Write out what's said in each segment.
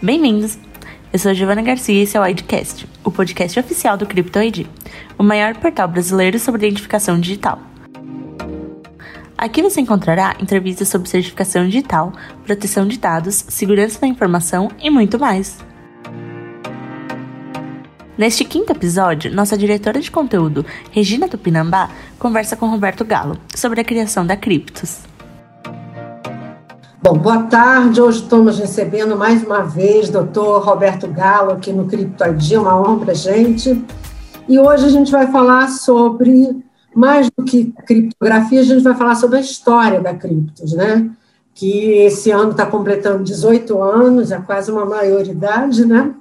Bem-vindos! Eu sou Giovana Garcia e esse é o IDcast, o podcast oficial do CryptoID, o maior portal brasileiro sobre identificação digital. Aqui você encontrará entrevistas sobre certificação digital, proteção de dados, segurança da informação e muito mais. Neste quinto episódio, nossa diretora de conteúdo, Regina Tupinambá, conversa com Roberto Galo sobre a criação da Criptos. Bom, boa tarde. Hoje estamos recebendo mais uma vez o doutor Roberto Galo aqui no CryptoID, uma honra para a gente. E hoje a gente vai falar sobre, mais do que criptografia, a gente vai falar sobre a história da Criptos, né? Que esse ano está completando 18 anos, é quase uma maioridade, né?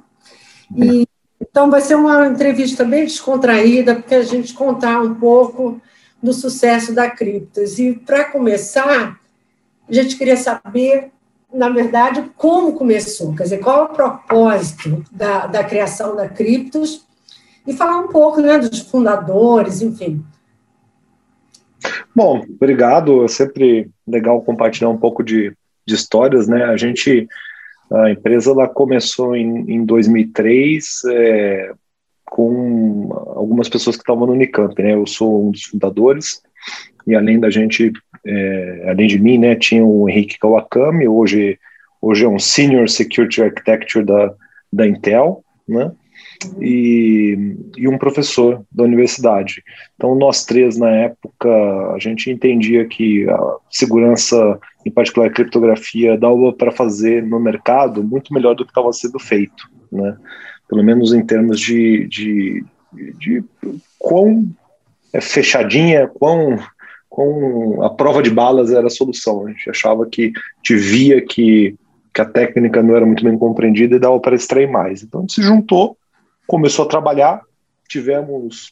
E, então vai ser uma entrevista bem descontraída, porque a gente contar um pouco do sucesso da Criptos. E para começar a gente queria saber, na verdade, como começou, quer dizer, qual é o propósito da, da criação da Criptos e falar um pouco né, dos fundadores, enfim. Bom, obrigado. É sempre legal compartilhar um pouco de, de histórias, né? A gente, a empresa, ela começou em, em 2003 é, com algumas pessoas que estavam no Unicamp, né? Eu sou um dos fundadores e além da gente é, além de mim, né, tinha o Henrique Kawakami, hoje, hoje é um Senior Security Architecture da, da Intel, né, e, e um professor da universidade. Então, nós três, na época, a gente entendia que a segurança, em particular a criptografia, dava para fazer no mercado muito melhor do que estava sendo feito, né, pelo menos em termos de, de, de, de quão é fechadinha, quão com a prova de balas era a solução. A gente achava que, te via que, que a técnica não era muito bem compreendida e dava para extrair mais. Então a gente se juntou, começou a trabalhar, tivemos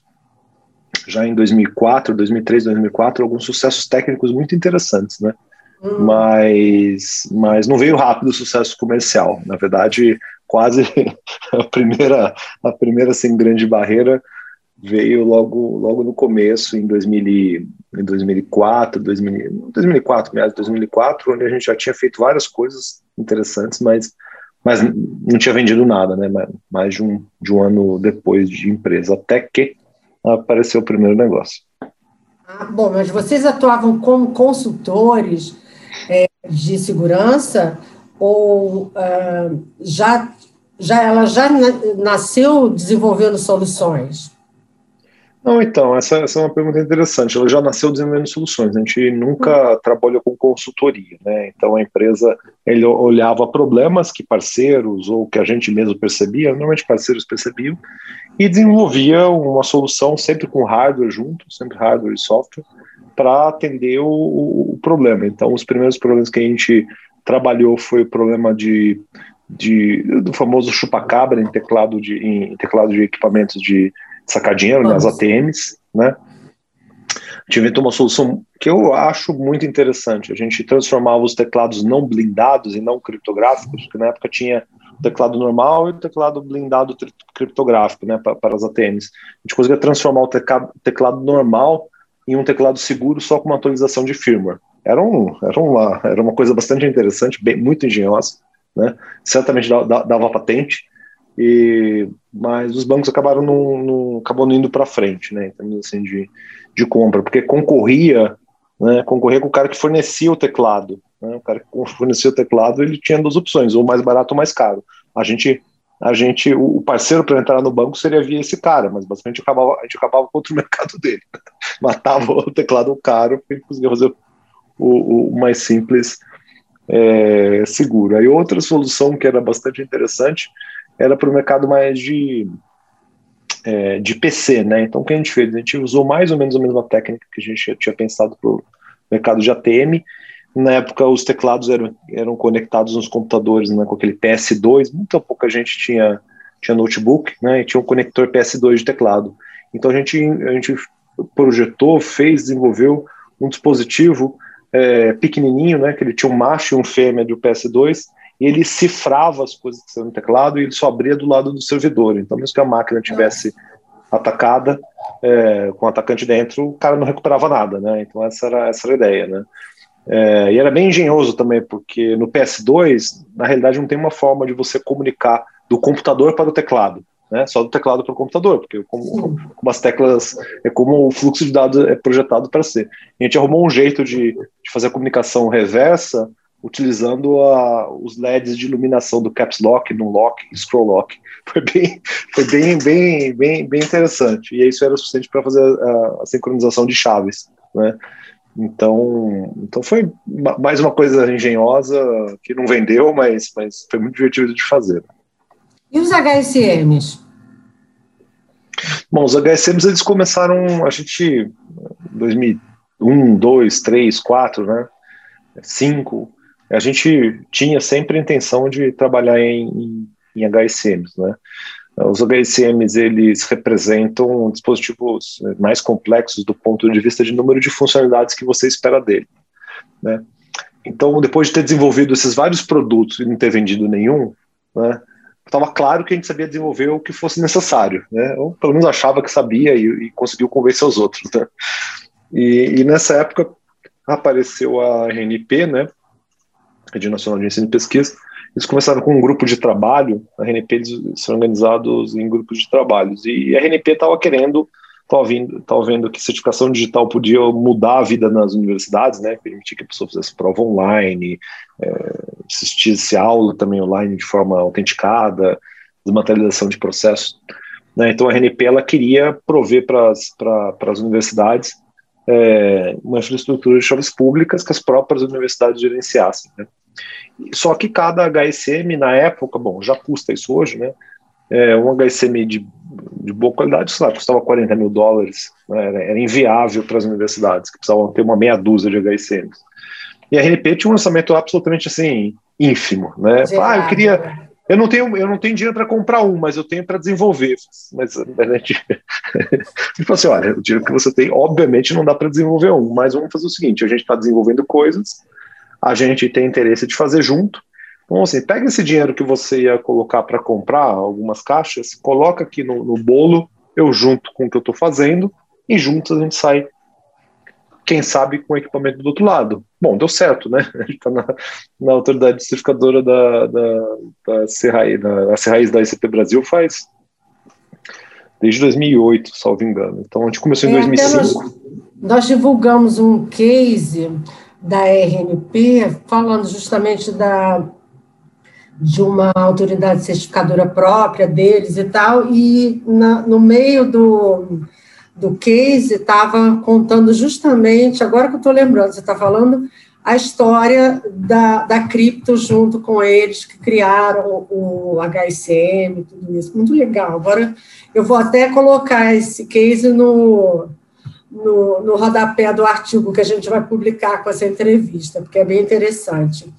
já em 2004, 2003, 2004 alguns sucessos técnicos muito interessantes, né? Hum. Mas, mas não veio rápido o sucesso comercial. Na verdade, quase a primeira, a primeira sem grande barreira veio logo, logo no começo, em, 2000, em 2004, 2000, 2004, meados de 2004, onde a gente já tinha feito várias coisas interessantes, mas, mas não tinha vendido nada, né? Mais de um, de um ano depois de empresa, até que apareceu o primeiro negócio. Ah, bom, mas vocês atuavam como consultores é, de segurança ou uh, já, já ela já nasceu desenvolvendo soluções? Não, então, essa, essa, é uma pergunta interessante. Ela já nasceu desenvolvendo soluções. A gente nunca uhum. trabalhou com consultoria, né? Então a empresa ele olhava problemas que parceiros ou que a gente mesmo percebia, normalmente parceiros percebiam, e desenvolvia uma solução sempre com hardware junto, sempre hardware e software, para atender o, o, problema. Então, os primeiros problemas que a gente trabalhou foi o problema de, de do famoso chupacabra em teclado de, em teclado de equipamentos de sacar dinheiro nas ATMs, né? A gente inventou uma solução que eu acho muito interessante. A gente transformava os teclados não blindados e não criptográficos, porque na época tinha o teclado normal e o teclado blindado criptográfico, né, para, para as ATMs. A gente conseguia transformar o teclado, teclado normal em um teclado seguro só com uma atualização de firmware. Era, um, era, uma, era uma coisa bastante interessante, bem, muito engenhosa, né? certamente dava, dava patente, e, mas os bancos acabaram não, não, não indo para frente, né, em termos assim, de, de compra, porque concorria, né, concorria com o cara que fornecia o teclado. Né, o cara que fornecia o teclado ele tinha duas opções, ou mais barato ou mais caro. A gente, a gente o parceiro para entrar no banco seria via esse cara, mas basicamente acabava, a gente acabava contra o mercado dele. Matava o teclado caro e conseguia fazer o, o mais simples é, seguro. Aí outra solução que era bastante interessante era para o mercado mais de, é, de PC, né? Então, o que a gente fez? A gente usou mais ou menos a mesma técnica que a gente tinha pensado para o mercado de ATM. Na época, os teclados eram, eram conectados nos computadores né, com aquele PS2, muita pouca gente tinha, tinha notebook, né? E tinha um conector PS2 de teclado. Então, a gente, a gente projetou, fez, desenvolveu um dispositivo é, pequenininho, né? Que ele tinha um macho e um fêmea do PS2, e ele cifrava as coisas que estavam no teclado e ele só abria do lado do servidor. Então, mesmo que a máquina tivesse atacada, é, com o atacante dentro, o cara não recuperava nada, né? Então, essa era, essa era a ideia, né? É, e era bem engenhoso também, porque no PS2, na realidade, não tem uma forma de você comunicar do computador para o teclado, né? Só do teclado para o computador, porque como, como, as teclas é como o fluxo de dados é projetado para ser. A gente arrumou um jeito de, de fazer a comunicação reversa utilizando a, os LEDs de iluminação do caps lock, no lock scroll lock. Foi bem, foi bem, bem, bem, bem interessante. E isso era suficiente para fazer a, a, sincronização de chaves, né? Então, então foi mais uma coisa engenhosa que não vendeu, mas, mas foi muito divertido de fazer. E os HSMs? Bom, os HSMs eles começaram, a gente, 2001, 2, 3, 4, né? 5, a gente tinha sempre a intenção de trabalhar em, em, em HSMs, né? Os HSMs eles representam dispositivos mais complexos do ponto de vista de número de funcionalidades que você espera dele, né? Então, depois de ter desenvolvido esses vários produtos e não ter vendido nenhum, né, estava claro que a gente sabia desenvolver o que fosse necessário, né? Ou pelo menos achava que sabia e, e conseguiu convencer os outros, né? E, e, nessa época apareceu a RNP, né? Rede Nacional de Ensino e Pesquisa. Eles começaram com um grupo de trabalho, a RNP eles são organizados em grupos de trabalhos, e a RNP estava querendo, estava vendo, vendo que certificação digital podia mudar a vida nas universidades, né, permitir que a pessoa fizesse prova online, é, assistisse aula também online de forma autenticada, desmaterialização de processos. Né, então a RNP ela queria prover para as universidades é, uma infraestrutura de chaves públicas que as próprias universidades gerenciassem. Né? Só que cada HSM, na época, bom, já custa isso hoje, né? É, um HSM de, de boa qualidade, sei lá, custava 40 mil dólares, né? era, era, inviável para as universidades, que precisavam ter uma meia dúzia de HSMs. E a RNP tinha um lançamento absolutamente assim, ínfimo, né? Ah, eu queria. Eu não tenho, eu não tenho dinheiro para comprar um, mas eu tenho para desenvolver. Mas a gente, falou assim: olha, o dinheiro que você tem, obviamente, não dá para desenvolver um, mas vamos fazer o seguinte: a gente está desenvolvendo coisas a gente tem interesse de fazer junto. Então, assim, pega esse dinheiro que você ia colocar para comprar algumas caixas, coloca aqui no, no, bolo, eu junto com o que eu estou fazendo, e juntos a gente sai, quem sabe, com o equipamento do outro lado. Bom, deu certo, né? A gente está na, na, autoridade certificadora da, da, da, da, da Serraiz da ICP Brasil faz desde 2008, salvo engano. Então, a gente começou em é, 2005. Nós, nós divulgamos um case da RNP, falando justamente da, de uma autoridade certificadora própria deles e tal, e na, no meio do, do case estava contando justamente, agora que eu estou lembrando, você está falando a história da, da cripto junto com eles, que criaram o HSM, tudo isso. Muito legal. Agora eu vou até colocar esse case no, no, no rodapé do artigo que a gente vai publicar com essa entrevista, porque é bem interessante.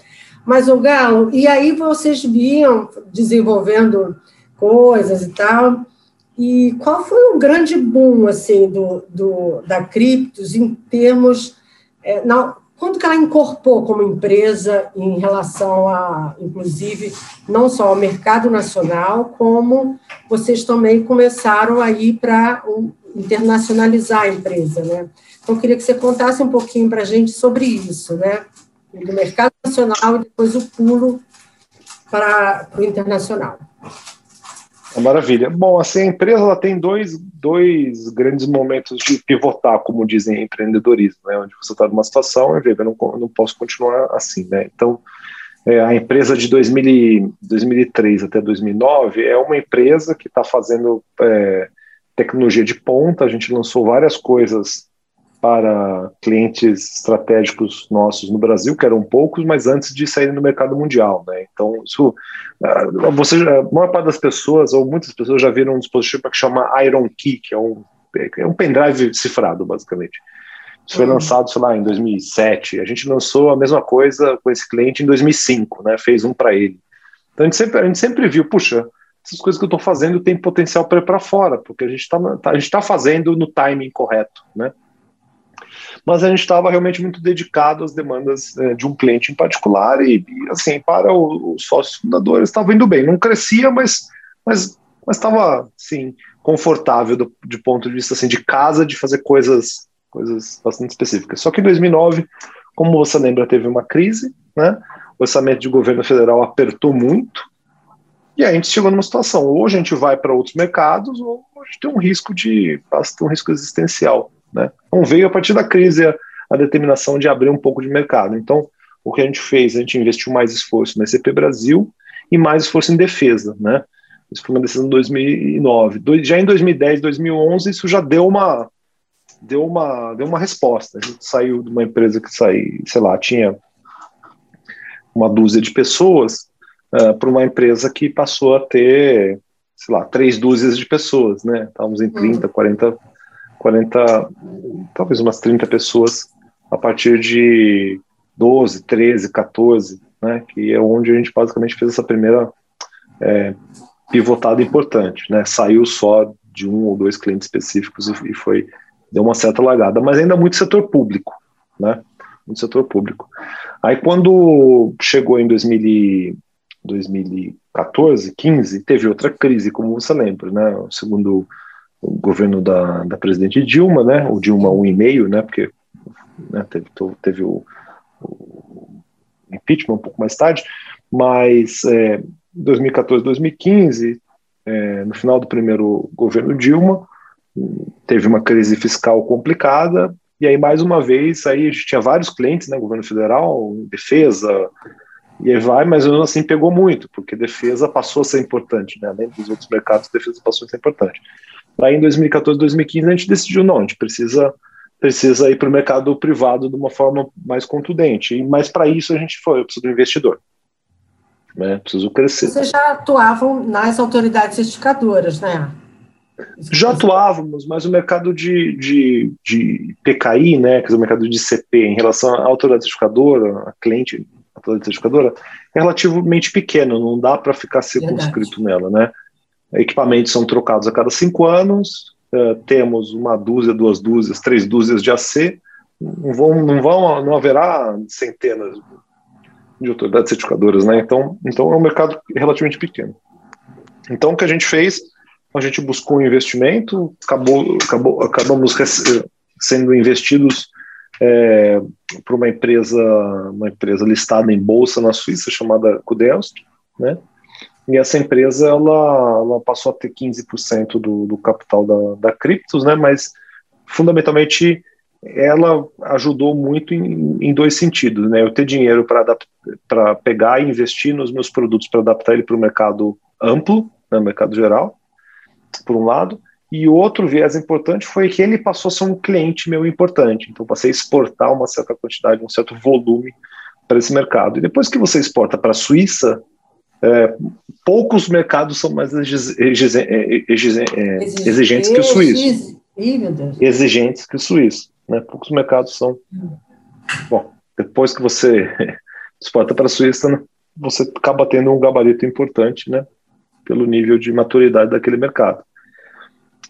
Mas, o Galo, e aí vocês vinham desenvolvendo coisas e tal, e qual foi o grande boom assim, do, do, da Criptos em termos. É, não, quando que ela incorporou como empresa em relação a, inclusive, não só ao mercado nacional, como vocês também começaram a ir para internacionalizar a empresa, né? Então, eu queria que você contasse um pouquinho para a gente sobre isso, né? Do mercado nacional e depois o pulo para o internacional. Maravilha. Bom, assim, a empresa ela tem dois, dois grandes momentos de pivotar, como dizem em empreendedorismo, né? onde você está numa situação e vê, eu não, não posso continuar assim. Né? Então, é, a empresa de 2000, 2003 até 2009 é uma empresa que está fazendo é, tecnologia de ponta, a gente lançou várias coisas para clientes estratégicos nossos no Brasil, que eram poucos, mas antes de sair no mercado mundial, né? Então, isso, ah, você, a maior parte das pessoas, ou muitas pessoas já viram um dispositivo que chama Iron Key, que é um, é um pendrive cifrado, basicamente. Isso foi uhum. lançado, sei lá, em 2007. A gente lançou a mesma coisa com esse cliente em 2005, né? Fez um para ele. Então, a gente, sempre, a gente sempre viu, puxa, essas coisas que eu estou fazendo têm potencial para ir para fora, porque a gente está tá, a gente tá fazendo no timing correto, né? Mas a gente estava realmente muito dedicado às demandas é, de um cliente em particular e, e assim, para os sócios fundadores estava indo bem. Não crescia, mas mas mas estava assim confortável do, de ponto de vista assim de casa de fazer coisas coisas bastante específicas. Só que em 2009 Como você lembra, teve uma crise, né? O orçamento de governo federal apertou muito, e aí a gente chegou numa situação, ou a gente vai para outros mercados, ou a gente tem um risco de um risco existencial. Né? Então veio a partir da crise a, a, determinação de abrir um pouco de mercado. Então, o que a gente fez, a gente investiu mais esforço na SCP Brasil e mais esforço em defesa. Né? Isso foi uma decisão de 2009. Do, já em 2010, 2011, isso já deu uma, deu uma, deu uma resposta. A gente saiu de uma empresa que saiu, sei lá, tinha uma dúzia de pessoas uh, para uma empresa que passou a ter, sei lá, três dúzias de pessoas, né? Estávamos em 30, 40, 40, talvez umas 30 pessoas a partir de 12, 13, 14, né? Que é onde a gente basicamente fez essa primeira é, pivotada importante, né? Saiu só de um ou dois clientes específicos e, foi deu uma certa lagada, mas ainda muito setor público, né? Muito setor público. Aí quando chegou em 2000, 2014, 15, teve outra crise, como você lembra, né? Segundo o governo da, da presidente Dilma, né? O Dilma 1,5, né? Porque né, teve, teve o, o, impeachment um pouco mais tarde, mas é, 2014, 2015, é, no final do primeiro governo Dilma, teve uma crise fiscal complicada, e aí mais uma vez aí a gente tinha vários clientes, né, governo federal, defesa, e aí vai, mas assim pegou muito, porque defesa passou a ser importante, né? Além dos outros mercados, defesa passou a ser importante. Aí em 2014, 2015 a gente decidiu não, a gente precisa precisa ir para o mercado privado de uma forma mais contundente. Mas para isso a gente foi, eu preciso do investidor. Né? Preciso crescer. Vocês já atuavam nas autoridades certificadoras, né? Já atuávamos, mas o mercado de, de, de PKI, né, quer dizer, o mercado de CP, em relação à autoridade certificadora, a cliente a certificadora, é relativamente pequeno, não dá para ficar circunscrito nela, né? Equipamentos são trocados a cada cinco anos, uh, temos uma dúzia, duas dúzias, três dúzias de AC, não vão, não vão, não haverá centenas de autoridades certificadoras, né? Então, então é um mercado relativamente pequeno. Então, o que a gente fez, a gente buscou um investimento, acabou, acabou, acabamos sendo investidos é, para uma empresa, uma empresa listada em bolsa na Suíça chamada Kudelsk, né? E essa empresa ela, ela passou a ter 15% do, do capital da, da Criptos, né? Mas fundamentalmente ela ajudou muito em, em dois sentidos, né? Eu ter dinheiro para pegar e investir nos meus produtos para adaptar ele para o mercado amplo, né, mercado geral, por um lado, e outro viés importante foi que ele passou a ser um cliente meu importante. Então, passei a exportar uma certa quantidade, um certo volume para esse mercado. E depois que você exporta para a Suíça, é, poucos mercados são mais exigentes que o suíço. Exigentes que o suíço. Né? Poucos mercados são. Bom, depois que você exporta para a Suíça, você acaba tendo um gabarito importante, né? Pelo nível de maturidade daquele mercado.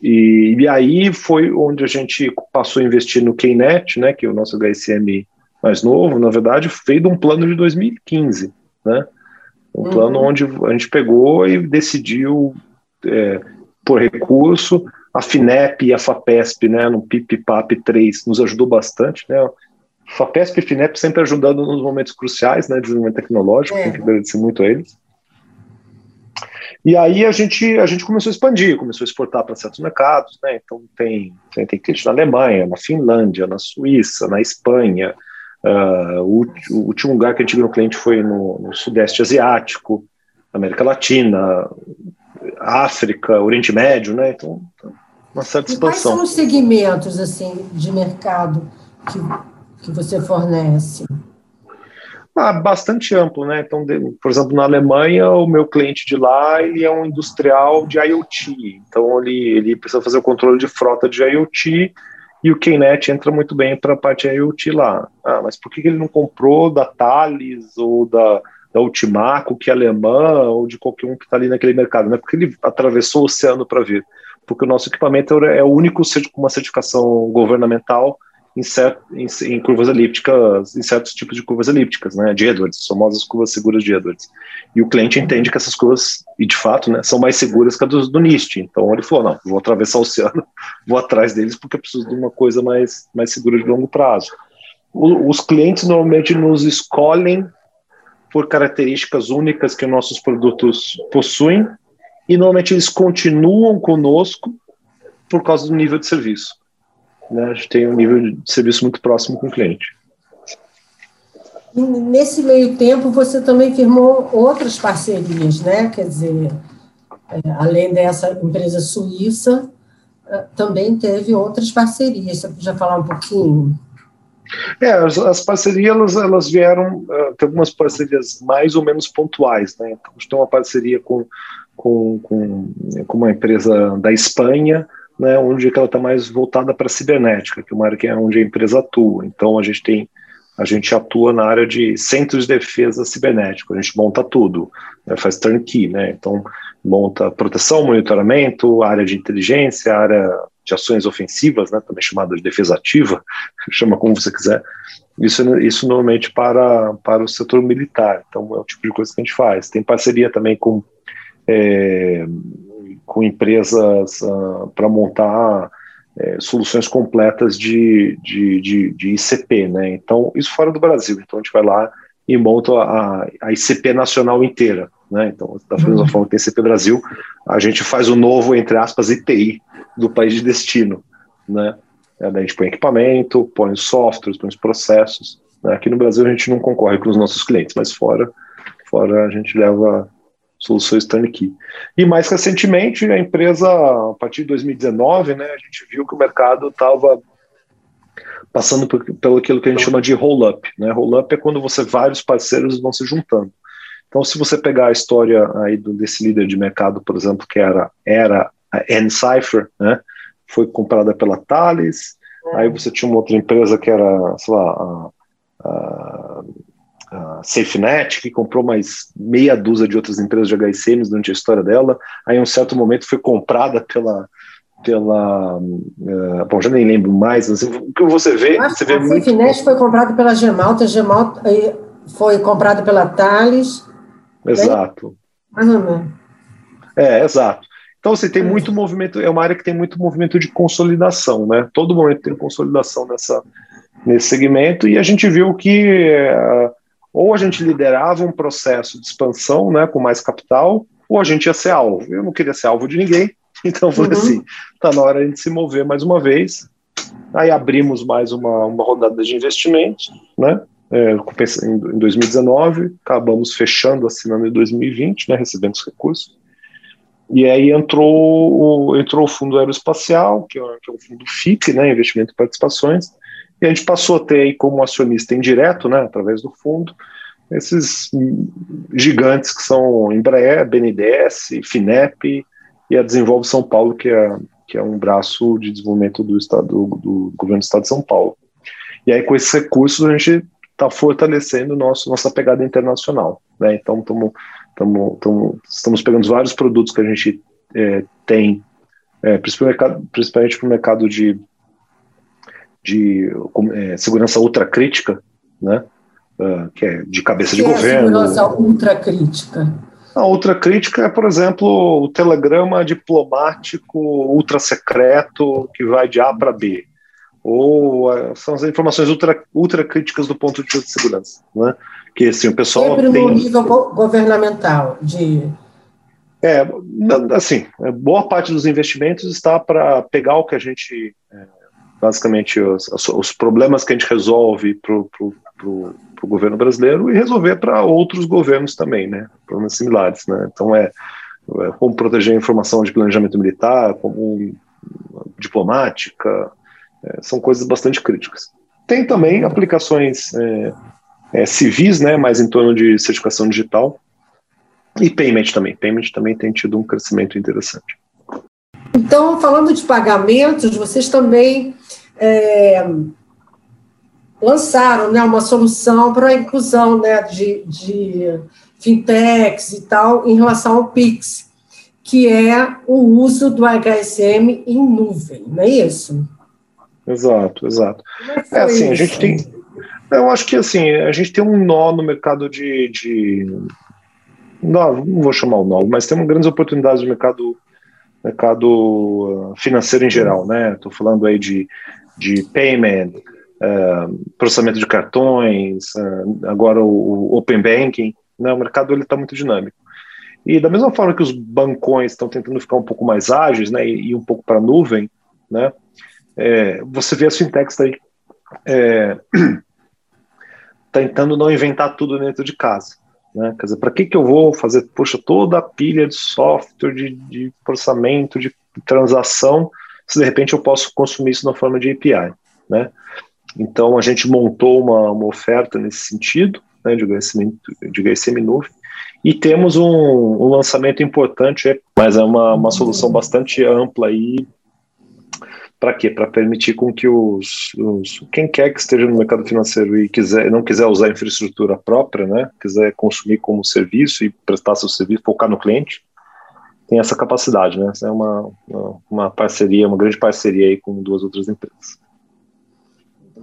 E, e aí foi onde a gente passou a investir no KNet, né, que é o nosso HSM mais novo, na verdade, de um plano de 2015, né? Um uhum. plano onde a gente pegou e decidiu, é, por recurso, a FINEP e a FAPESP, né, no PIPPAP 3, nos ajudou bastante, né? FAPESP e FINEP sempre ajudando nos momentos cruciais, né, desenvolvimento tecnológico, é. tem que agradecer muito a eles. E aí a gente, a gente começou a expandir, começou a exportar para certos mercados, né? Então tem, tem, tem cliente na Alemanha, na Finlândia, na Suíça, na Espanha. Uh, o, o, último lugar que a gente viu um cliente foi no, no Sudeste Asiático, América Latina, África, Oriente Médio, né? Então, uma certa expansão. E quais são os segmentos assim de mercado que, que você fornece? Ah, bastante amplo, né? Então, de, por exemplo, na Alemanha, o meu cliente de lá ele é um industrial de IoT. Então, ele, ele precisa fazer o controle de frota de IoT e o KNet entra muito bem para a parte IoT lá. Ah, mas por que ele não comprou da Thales ou da, da Ultimaco, que é alemã, ou de qualquer um que está ali naquele mercado? Não é porque ele atravessou o oceano para vir. Porque o nosso equipamento é o único com uma certificação governamental em, certo, em, em, curvas elípticas, em certos tipos de curvas elípticas, né, de Edwards, famosas curvas seguras de Edwards. E o cliente entende que essas curvas, e de fato, né, são mais seguras que as do, do NIST. Então ele falou, não, vou atravessar o oceano, vou atrás deles porque eu preciso de uma coisa mais, mais segura de longo prazo. os clientes normalmente nos escolhem por características únicas que nossos produtos possuem e normalmente eles continuam conosco por causa do nível de serviço. Né? A gente tem um nível de serviço muito próximo com o cliente. Nesse meio tempo, você também firmou outras parcerias, né? Quer dizer, é, além dessa empresa suíça, é, também teve outras parcerias. Você podia falar um pouquinho? É, as, as parcerias elas, elas vieram, uh, tem algumas parcerias mais ou menos pontuais, né? Então, a gente tem uma parceria com, com, com, com uma empresa da Espanha, né, onde ela está mais voltada para a cibernética, que é uma área que é onde a empresa atua. Então a gente tem a gente atua na área de centros de defesa cibernética, a gente monta tudo, né, faz turnkey, né? Então monta proteção, monitoramento, área de inteligência, área de ações ofensivas, né, também chamada de defesa ativa, chama como você quiser. Isso, isso normalmente para, para o setor militar, então é o tipo de coisa que a gente faz. Tem parceria também com é, com empresas uh, para montar é, soluções completas de, de, de, de, ICP, né? Então, isso fora do Brasil. Então, a gente vai lá e monta a, a ICP nacional inteira, né? Então, da mesma uhum. forma que tem ICP Brasil, a gente faz o novo, entre aspas, ITI do país de destino, né? É, daí a gente põe equipamento, põe os softwares, põe os processos. Né? Aqui no Brasil a gente não concorre com os nossos clientes, mas fora, fora a gente leva soluções turnkey. E mais recentemente, a empresa, a partir de 2019, né, a gente viu que o mercado estava passando por, pelo aquilo que a gente chama de roll-up. Né? Roll-up é quando você vários parceiros vão se juntando. Então, se você pegar a história aí do, desse líder de mercado, por exemplo, que era, era a Encipher, né? foi comprada pela Thales, aí você tinha uma outra empresa que era, sei lá, a, a a SafeNet, que comprou mais meia dúzia de outras empresas de HSMs durante a história dela. Aí, em um certo momento, foi comprada pela. pela uh, bom, já nem lembro mais, mas o que você vê. Você vê a muito... SafeNet foi comprada pela Gemalta, a Gemalta foi comprada pela Thales. Exato. Mais ou menos. É, exato. Então, você tem muito movimento, é uma área que tem muito movimento de consolidação, né? Todo momento tem consolidação nessa, nesse segmento, e a gente viu que uh, ou a gente liderava um processo de expansão, né, com mais capital, ou a gente ia ser alvo. Eu não queria ser alvo de ninguém, então falei uhum. assim, tá na hora de se mover mais uma vez. Aí abrimos mais uma, uma rodada de investimentos, né, é, em 2019, acabamos fechando, assinando em 2020, né, recebendo os recursos. E aí entrou o, entrou o Fundo Aeroespacial, que é, que é o fundo FIP, né, Investimento e Participações, a gente passou a ter aí como acionista indireto, né, através do fundo, esses gigantes que são Embraer, BNDES, FINEP e a Desenvolve São Paulo, que é, que é um braço de desenvolvimento do, estado, do, do governo do estado de São Paulo. E aí, com esses recursos, a gente está fortalecendo nosso, nossa pegada internacional. Né? Então, tamo, tamo, tamo, estamos pegando vários produtos que a gente é, tem, é, principalmente para o mercado de de é, segurança ultracrítica, né? Uh, que é de cabeça que de é governo. Segurança ultracrítica. A ultracrítica é, por exemplo, o telegrama diplomático ultrasecreto que vai de A para B. Ou uh, são as informações ultra, ultracríticas do ponto de vista de segurança. Né? Que assim, o pessoal. Sempre tem... no nível governamental, de. É, assim, boa parte dos investimentos está para pegar o que a gente é, basicamente os, os problemas que a gente resolve para o governo brasileiro e resolver para outros governos também, né? Problemas similares, né? Então é, é como proteger a informação de planejamento militar, como diplomática, é, são coisas bastante críticas. Tem também aplicações é, é, civis, né? Mais em torno de certificação digital e payment também. Payment também tem tido um crescimento interessante. Então, falando de pagamentos, vocês também é, lançaram né, uma solução para a inclusão né, de, de fintechs e tal em relação ao Pix, que é o uso do HSM em nuvem, não é isso? Exato, exato. É, é assim, isso? a gente tem. Eu acho que assim, a gente tem um nó no mercado de. de não, não vou chamar o nó, mas temos grandes oportunidades no mercado mercado uh, financeiro em geral, né? Estou falando aí de, de payment, é, processamento de cartões, é, agora o, o, Open Banking, né, o mercado está muito dinâmico. E da mesma forma que os bancões estão tentando ficar um pouco mais ágeis né, e, e um pouco para a nuvem, né, é, você vê as fintechs aí é, tentando não inventar tudo dentro de casa. Né? Quer dizer, para que, que eu vou fazer, puxa, toda a pilha de software, de, de processamento, de transação, se de repente eu posso consumir isso na forma de API, né? Então a gente montou uma, uma oferta nesse sentido, né, de HSM, de nuvem, e temos um, um lançamento importante, mas é uma, uma solução bastante ampla aí para quê? Para permitir com que os, os, quem quer que esteja no mercado financeiro e quiser não quiser usar infraestrutura própria, né, quiser consumir como serviço e prestar seu serviço, focar no cliente, tem essa capacidade, né? É uma, uma parceria, uma grande parceria aí com duas outras empresas.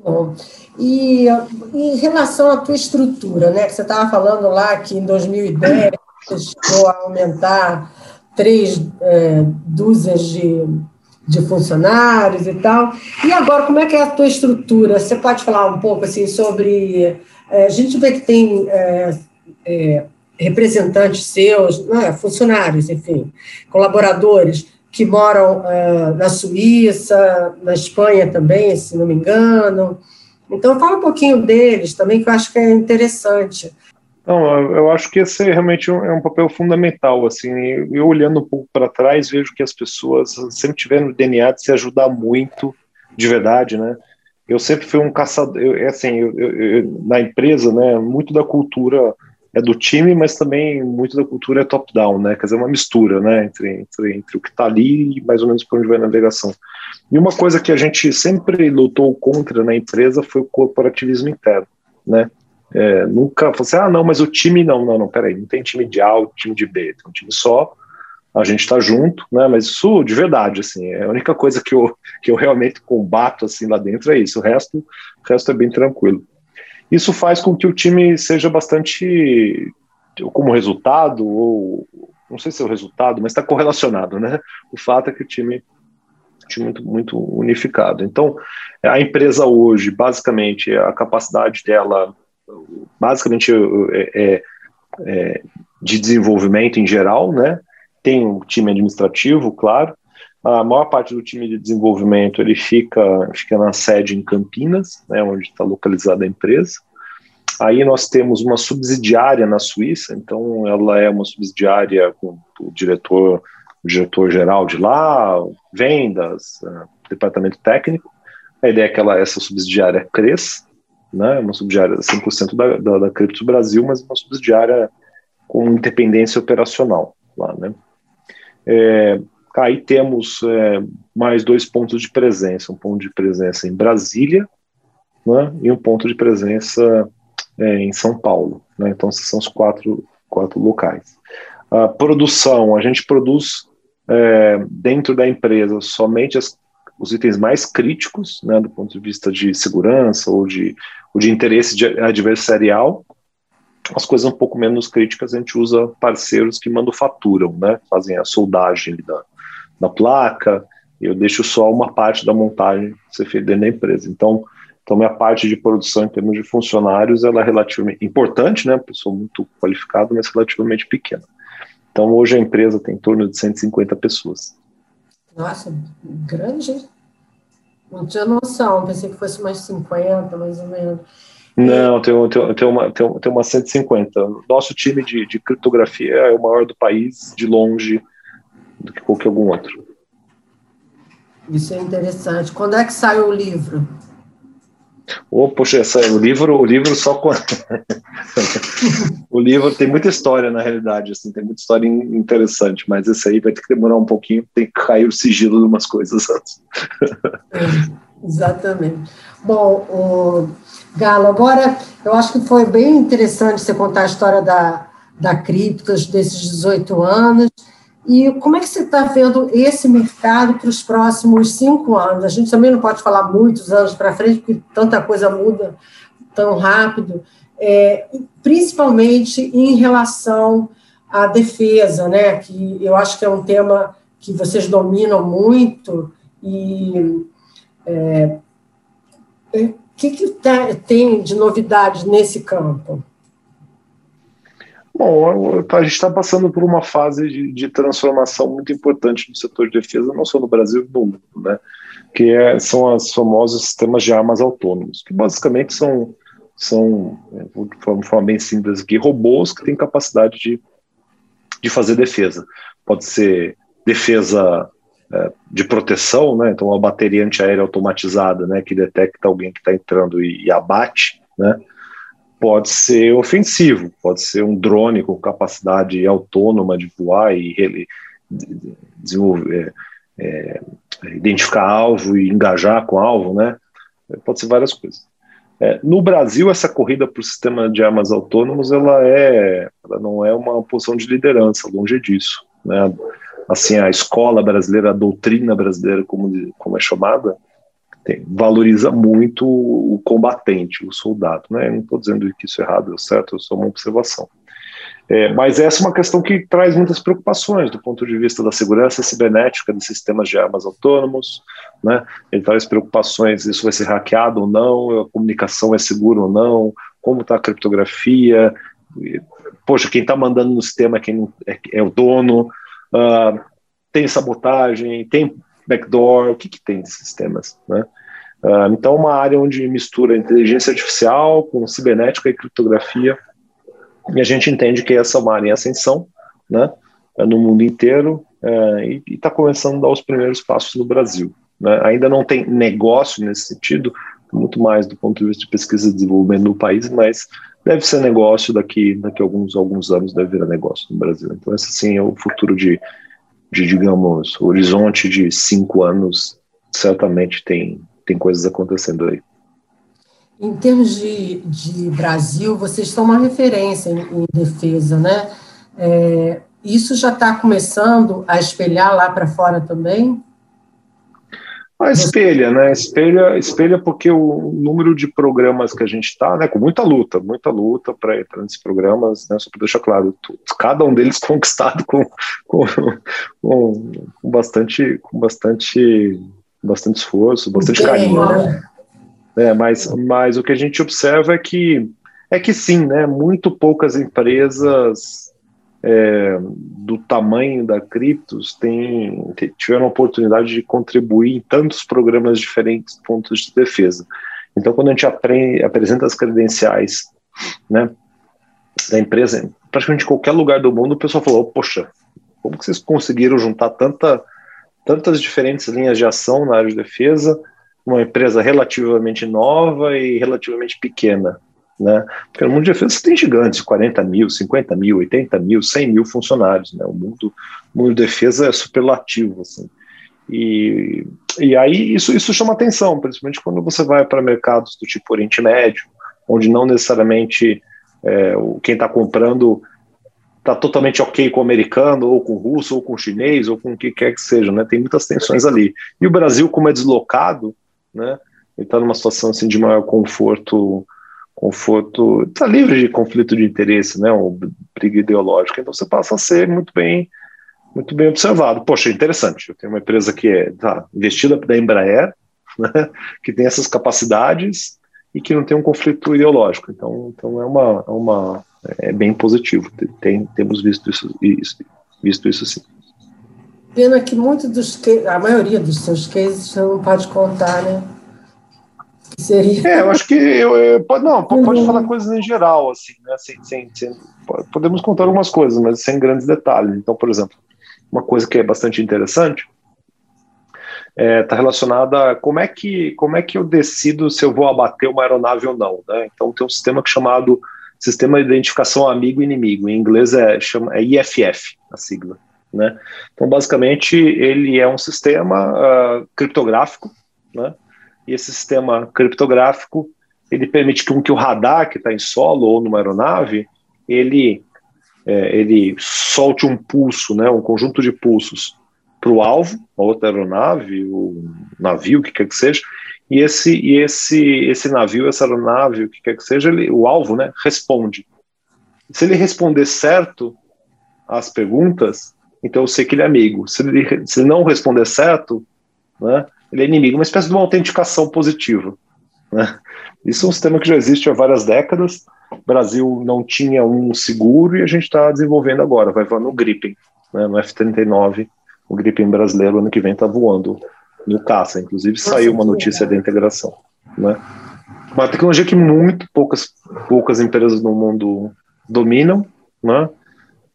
Bom, e em relação à tua estrutura, né? Que você estava falando lá que em 2010 você chegou a aumentar três é, dúzias de, de funcionários e tal. E agora, como é que é a tua estrutura? Você pode falar um pouco assim sobre. É, a gente vê que tem é, é representantes seus, né, funcionários, enfim, colaboradores que moram uh, na Suíça, na Espanha também, se não me engano. Então, fala um pouquinho deles também, que eu acho que é interessante. Não, eu acho que esse realmente é um papel fundamental. Assim, eu olhando um pouco para trás vejo que as pessoas sempre tiveram o DNA de se ajudar muito, de verdade, né? Eu sempre fui um caçador, eu, é assim, eu, eu, na empresa, né? Muito da cultura é do time, mas também muito da cultura é top-down, né? Quer dizer, uma mistura, né? Entre, entre, entre o que está ali e mais ou menos para onde vai a navegação. E uma coisa que a gente sempre lutou contra na empresa foi o corporativismo interno, né? É, nunca falou assim, ah, não, mas o time não, não, não, peraí, não tem time de A, time de B, tem um time só, a gente está junto, né? Mas isso de verdade, assim, é a única coisa que eu, que eu realmente combato assim lá dentro é isso. O resto, o resto é bem tranquilo. Isso faz com que o time seja bastante, como resultado, ou não sei se é o resultado, mas está correlacionado, né? O fato é que o time muito, muito unificado. Então, a empresa hoje, basicamente, a capacidade dela, basicamente, é, é, é, de desenvolvimento em geral, né? Tem um time administrativo, claro, a maior parte do time de desenvolvimento ele fica, fica na sede em Campinas, né, onde está localizada a empresa. Aí nós temos uma subsidiária na Suíça, então ela é uma subsidiária com o diretor, o diretor geral de lá, vendas, uh, departamento técnico. A ideia é que ela, essa subsidiária cresça, né, uma subsidiária 100% da, da, da Criptos Brasil, mas uma subsidiária com independência operacional lá, né. É, Aí temos é, mais dois pontos de presença, um ponto de presença em Brasília né, e um ponto de presença é, em São Paulo. Né, então, esses são os quatro, quatro locais. A produção, a gente produz é, dentro da empresa somente as, os itens mais críticos, né, do ponto de vista de segurança ou de, ou de interesse de adversarial, as coisas um pouco menos críticas a gente usa parceiros que manufaturam, né, fazem a soldagem da, na placa, eu deixo só uma parte da montagem ser feita dentro da empresa. Então, então minha parte de produção em termos de funcionários ela é relativamente importante, né? Pessoa muito qualificada, mas relativamente pequena. Então hoje a empresa tem em torno de 150 pessoas. Nossa, grande. Não tinha noção, pensei que fosse mais 50, mais ou menos. Não, tem, tem, tem, uma, tem, tem uma 150. Nosso time de, de criptografia é o maior do país, de longe do que qualquer algum outro. Isso é interessante. Quando é que sai o livro? Oh, poxa, essa, o livro, o livro só o livro tem muita história na realidade, assim, tem muita história interessante, mas esse aí vai ter que demorar um pouquinho, tem que cair o sigilo de umas coisas antes. É, exatamente. Bom, o Galo, agora eu acho que foi bem interessante você contar a história da, da Criptos desses 18 anos. E como é que você está vendo esse mercado para os próximos cinco anos? A gente também não pode falar muitos anos para frente, porque tanta coisa muda tão rápido, é, principalmente em relação à defesa, né? Que eu acho que é um tema que vocês dominam muito e é, é que, que tá, tem de novidade nesse campo? Bom, a gente está passando por uma fase de, de, transformação muito importante no setor de defesa, não só no Brasil, no mundo, né? que é, são os famosos sistemas de armas autônomos, que basicamente são, são de forma bem simples aqui, robôs que têm capacidade de, de fazer defesa. Pode ser defesa é, de proteção, né? então uma bateria antiaérea automatizada né? que detecta alguém que está entrando e, e abate, né? Pode ser ofensivo, pode ser um drone com capacidade autônoma de voar e desenvolver, é, é, identificar alvo e engajar com alvo, né? Pode ser várias coisas. É, no Brasil, essa corrida para o sistema de armas autônomos, ela é, ela não é uma posição de liderança, longe disso, né? Assim, a escola brasileira, a doutrina brasileira, como, como é chamada, tem, valoriza muito o combatente, o soldado. Né? não estou dizendo que isso é errado, é certo, é só uma observação. É, mas essa é uma questão que traz muitas preocupações do ponto de vista da segurança cibernética de sistemas de armas autônomos, né? Ele traz preocupações, isso vai ser hackeado ou não, a comunicação é segura ou não, como está a criptografia, poxa, quem está mandando no sistema quem é, é o dono, uh, tem sabotagem, tem backdoor, o que, que tem desses sistemas, né? Uh, então, uma área onde mistura inteligência artificial com cibernética e criptografia, e a gente entende que essa é uma área em ascensão, né, no mundo inteiro, uh, e está começando a dar os primeiros passos no Brasil. Né? Ainda não tem negócio nesse sentido, muito mais do ponto de vista de pesquisa e desenvolvimento no país, mas deve ser negócio daqui, daqui a alguns, alguns anos, deve virar negócio no Brasil. Então, esse sim é o futuro de de, digamos, horizonte de cinco anos, certamente tem, tem coisas acontecendo aí. Em termos de, de Brasil, vocês são uma referência em, em defesa, né? É, isso já está começando a espelhar lá para fora também? Ah, espelha, né? Espelha, espelha porque o número de programas que a gente está, né? Com muita luta, muita luta para entrar nesses programas, né? Só para deixar claro, cada um deles conquistado com, com, com, com bastante, com bastante, bastante esforço, bastante carinho, né? É, mas, mas o que a gente observa é que é que sim, né? Muito poucas empresas é, do tamanho da Criptos tem, tiveram a oportunidade de contribuir em tantos programas diferentes pontos de defesa. Então, quando a gente aprende, apresenta as credenciais né, da empresa, praticamente em qualquer lugar do mundo, o pessoal falou: Poxa, como que vocês conseguiram juntar tanta, tantas diferentes linhas de ação na área de defesa? Uma empresa relativamente nova e relativamente pequena. Né? Porque no mundo de defesa você tem gigantes, 40 mil, 50 mil, 80 mil, 100 mil funcionários. Né? O mundo, mundo de defesa é superlativo. Assim. E, e aí isso, isso chama atenção, principalmente quando você vai para mercados do tipo Oriente Médio, onde não necessariamente é, quem está comprando está totalmente ok com o americano, ou com o russo, ou com o chinês, ou com o que quer que seja. Né? Tem muitas tensões ali. E o Brasil, como é deslocado, né, ele está numa situação assim, de maior conforto conforto, está livre de conflito de interesse, né, ou briga ideológica, então você passa a ser muito bem muito bem observado. Poxa, interessante, eu tenho uma empresa que é tá, investida da Embraer, né, que tem essas capacidades e que não tem um conflito ideológico, então, então é, uma, é, uma, é bem positivo, tem, temos visto isso, isso, visto isso sim. Pena que muitos dos a maioria dos seus cases você não pode contar, né? Seria. É, eu acho que eu, eu pode, não, pode falar coisas em geral, assim, né? Sem, sem, sem, podemos contar algumas coisas, mas sem grandes detalhes. Então, por exemplo, uma coisa que é bastante interessante está é, tá relacionada a como é, que, como é que eu decido se eu vou abater uma aeronave ou não. Né? Então, tem um sistema é chamado Sistema de Identificação Amigo-Inimigo. Em inglês é, chama, é IFF, a sigla. Né? Então, basicamente, ele é um sistema uh, criptográfico, né? E esse sistema criptográfico ele permite que, que o radar que está em solo ou numa aeronave ele é, ele solte um pulso, né, um conjunto de pulsos para o alvo, a outra aeronave, o navio, o que quer que seja, e esse e esse esse navio, essa aeronave, o que quer que seja, ele, o alvo, né, responde. Se ele responder certo às perguntas, então eu sei que ele é amigo. Se ele, se ele não responder certo, né, ele é inimigo, uma espécie de uma autenticação positiva. Né? Isso é um sistema que já existe há várias décadas. O Brasil não tinha um seguro e a gente está desenvolvendo agora. Vai voar no Gripen, né, no F-39. O Gripen brasileiro ano que vem está voando no caça. Inclusive saiu uma notícia da integração. Né? Uma tecnologia que muito poucas, poucas empresas no mundo dominam. Né?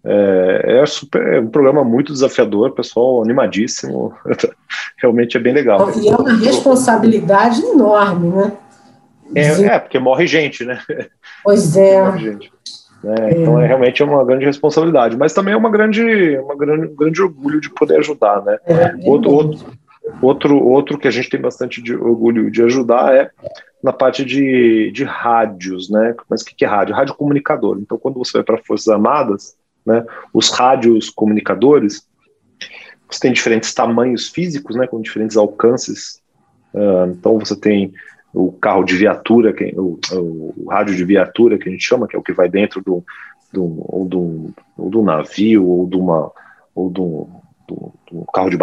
É, é, super, é um programa muito desafiador, pessoal animadíssimo. Realmente é bem legal. E é uma responsabilidade enorme, né? É, é, porque morre gente, né? Pois é. Gente. É, então é realmente uma grande responsabilidade, mas também é uma grande, uma grande, um grande orgulho de poder ajudar, né? É, outro, outro, outro, outro que a gente tem bastante de orgulho de ajudar é na parte de, de rádios, né? Mas o que é rádio? Rádio comunicador. Então, quando você vai para Forças Armadas, né, os rádios comunicadores, você tem diferentes tamanhos físicos, né, com diferentes alcances. Uh, então, você tem o carro de viatura, que, o, o, rádio de viatura que a gente chama, que é o que vai dentro do, do, ou do, ou do navio, ou de uma, ou do, do, do carro, de,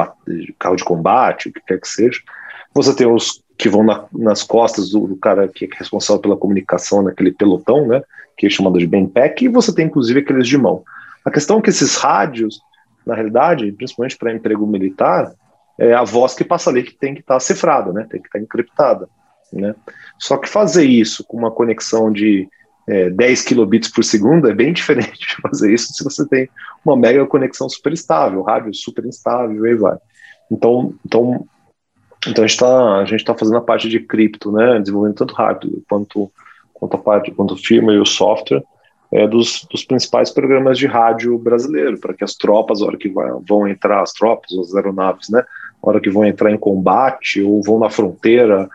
carro de combate, o que quer que seja. Você tem os que vão na, nas costas do, do, cara que é responsável pela comunicação naquele pelotão, né, que é chamado de backpack, e você tem inclusive aqueles de mão. A questão é que esses rádios, na realidade, principalmente para emprego militar, é a voz que passa ali que tem que estar tá cifrada, né, tem que estar tá encriptada. Né? Só que fazer isso com uma conexão de é, 10 kilobits por segundo é bem diferente de fazer isso se você tem uma mega conexão super estável, rádio super instável e aí vai. Então, então, então a gente está tá fazendo a parte de cripto, né, desenvolvendo tanto hardware quanto, quanto a parte, quanto o firmware e o software é, dos, dos principais programas de rádio brasileiro, para que as tropas, a hora que vai, vão entrar, as tropas, as aeronaves, né, a hora que vão entrar em combate ou vão na fronteira,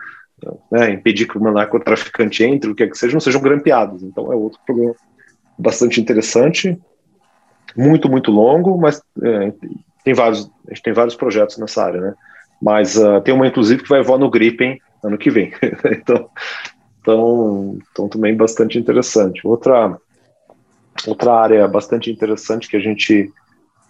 né, impedir que o narcotraficante entre, o que é que seja, não sejam grampeados. Então é outro problema bastante interessante, muito, muito longo, mas é, tem vários, a gente tem vários projetos nessa área, né? Mas uh, tem uma, inclusive, que vai voar no Gripen ano que vem. então, então, então, também bastante interessante. Outra, outra área bastante interessante que a gente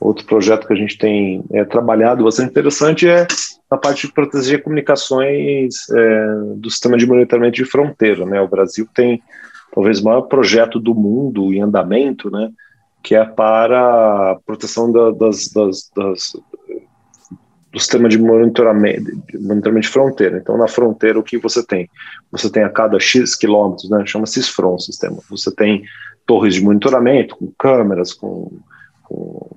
Outro projeto que a gente tem é, trabalhado bastante interessante é a parte de proteger comunicações é, do sistema de monitoramento de fronteira. Né? O Brasil tem talvez o maior projeto do mundo em andamento, né? que é para a proteção da, das, das, das, do sistema de monitoramento, de monitoramento de fronteira. Então, na fronteira, o que você tem? Você tem a cada X quilômetros, né? chama CISFRON sistema. Você tem torres de monitoramento com câmeras, com, com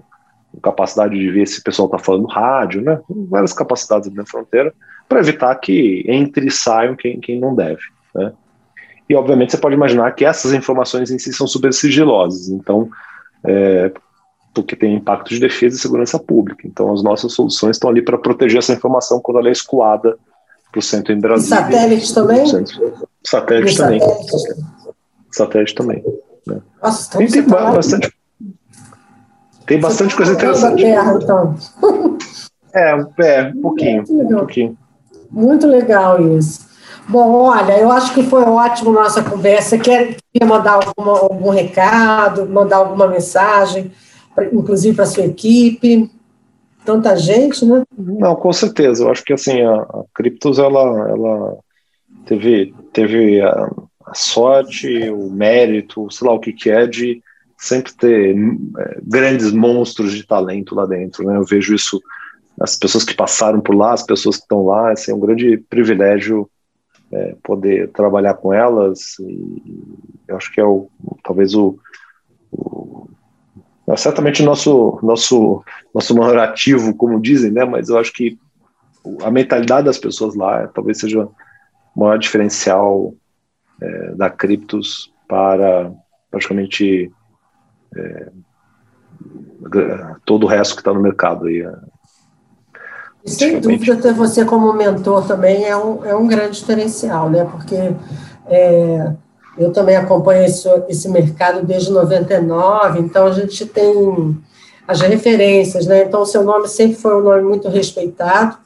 capacidade de ver se o pessoal está falando rádio, né? Várias capacidades na fronteira, para evitar que entre e saiam quem, quem não deve, né? E, obviamente, você pode imaginar que essas informações em si são super sigilosas, então, é, porque tem impacto de defesa e segurança pública. Então, as nossas soluções estão ali para proteger essa informação quando ela é escoada para o centro em Brasília. Satélite também? Satélite também. Satélite, satélite também. Né? Nossa, então e tem tá bastante tem bastante coisa interessante. Terra, então. É, é, um pouquinho, um pouquinho. Muito legal isso. Bom, olha, eu acho que foi ótimo nossa conversa. Quer, mandar alguma, algum recado, mandar alguma mensagem, inclusive para a sua equipe? Tanta gente, né? Não, com certeza. Eu acho que assim a, a Criptos ela, ela teve, teve a, a sorte, o mérito, sei lá o que, que é de sempre ter é, grandes monstros de talento lá dentro. Né? Eu vejo isso, as pessoas que passaram por lá, as pessoas que estão lá, assim, é um grande privilégio é, poder trabalhar com elas. Eu acho que é o, talvez o, o é certamente nosso nosso nosso maior ativo, como dizem, né? Mas eu acho que a mentalidade das pessoas lá talvez seja o maior diferencial é, da Criptos para praticamente é, todo o resto que está no mercado aí. É, sem dúvida, ter você como mentor também é um, é um grande diferencial, né? Porque é, eu também acompanho esse, esse mercado desde 99, então a gente tem as referências, né? Então, o seu nome sempre foi um nome muito respeitado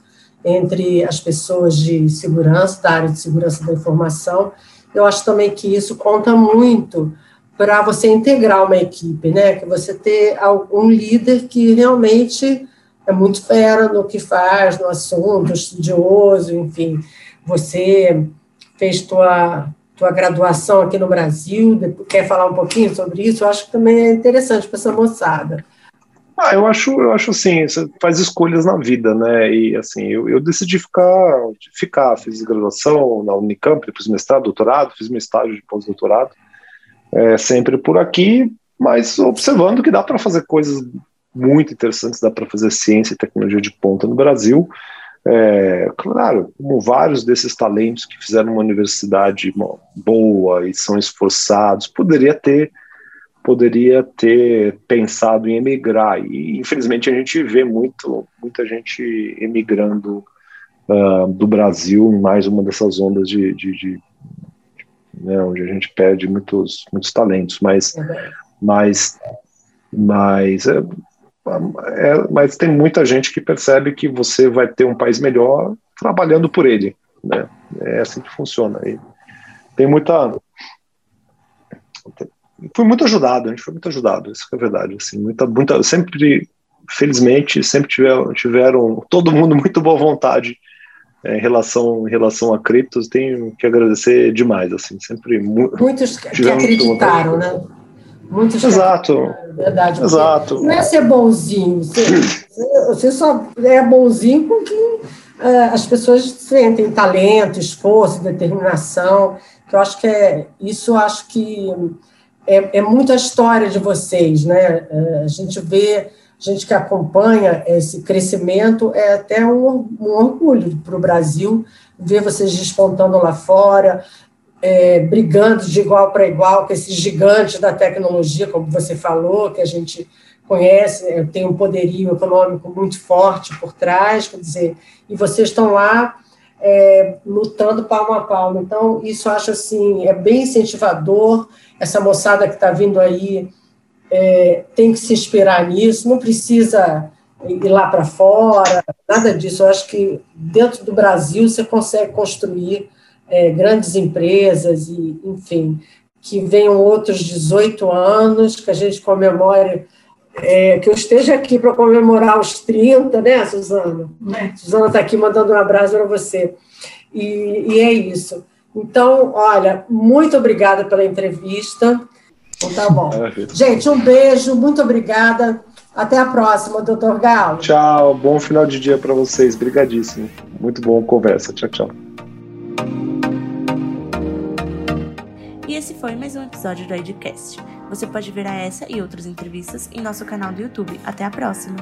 entre as pessoas de segurança, da área de segurança da informação. Eu acho também que isso conta muito para você integrar uma equipe, né? Que você ter algum líder que realmente é muito fera no que faz, no assunto, estudioso, enfim. Você fez tua, tua graduação aqui no Brasil, quer falar um pouquinho sobre isso? Eu acho que também é interessante para essa moçada. Ah, eu acho, eu acho assim, você faz escolhas na vida, né? E assim, eu, eu decidi ficar, ficar, fiz graduação na Unicamp, fiz mestrado, doutorado, fiz meu estágio de pós-doutorado, é, sempre por aqui, mas observando que dá para fazer coisas muito interessantes, dá para fazer ciência e tecnologia de ponta no Brasil. É, claro, como vários desses talentos que fizeram uma universidade boa e são esforçados, poderia ter poderia ter pensado em emigrar. E, infelizmente, a gente vê muito, muita gente emigrando uh, do Brasil em mais uma dessas ondas de, de, de né, onde a gente perde muitos, muitos talentos. Mas, mas, mas, é, é, mas tem muita gente que percebe que você vai ter um país melhor trabalhando por ele. Né? É assim que funciona. E tem muita foi muito ajudado, a gente foi muito ajudado, isso é verdade, assim, muita, muita, sempre, felizmente, sempre tiveram, tiveram todo mundo muito boa vontade é, em relação em relação a criptos, tenho que agradecer demais, assim, sempre mu muitos que acreditaram, né? Muitos Exato. verdade. Exato. Não é ser bonzinho, você, você só é bonzinho com quem uh, as pessoas sentem talento, esforço, determinação, que eu acho que é isso, acho que é, é muito a história de vocês, né? É, a gente vê, a gente que acompanha esse crescimento, é até um, um orgulho para o Brasil ver vocês despontando lá fora, é, brigando de igual para igual com esses gigantes da tecnologia, como você falou, que a gente conhece, é, tem um poderio econômico muito forte por trás, quer dizer, e vocês estão lá é, lutando palmo a palmo. Então, isso acho assim, é bem incentivador, essa moçada que está vindo aí é, tem que se inspirar nisso, não precisa ir lá para fora, nada disso. Eu acho que dentro do Brasil você consegue construir é, grandes empresas e, enfim, que venham outros 18 anos, que a gente comemore, é, que eu esteja aqui para comemorar os 30, né, Suzana? É. Suzana está aqui mandando um abraço para você. E, e é isso. Então, olha, muito obrigada pela entrevista. Então, tá bom. Gente, um beijo, muito obrigada. Até a próxima, doutor Galo. Tchau, bom final de dia para vocês. Obrigadíssimo. Muito bom conversa. Tchau, tchau. E esse foi mais um episódio do Edcast. Você pode ver essa e outras entrevistas em nosso canal do YouTube. Até a próxima!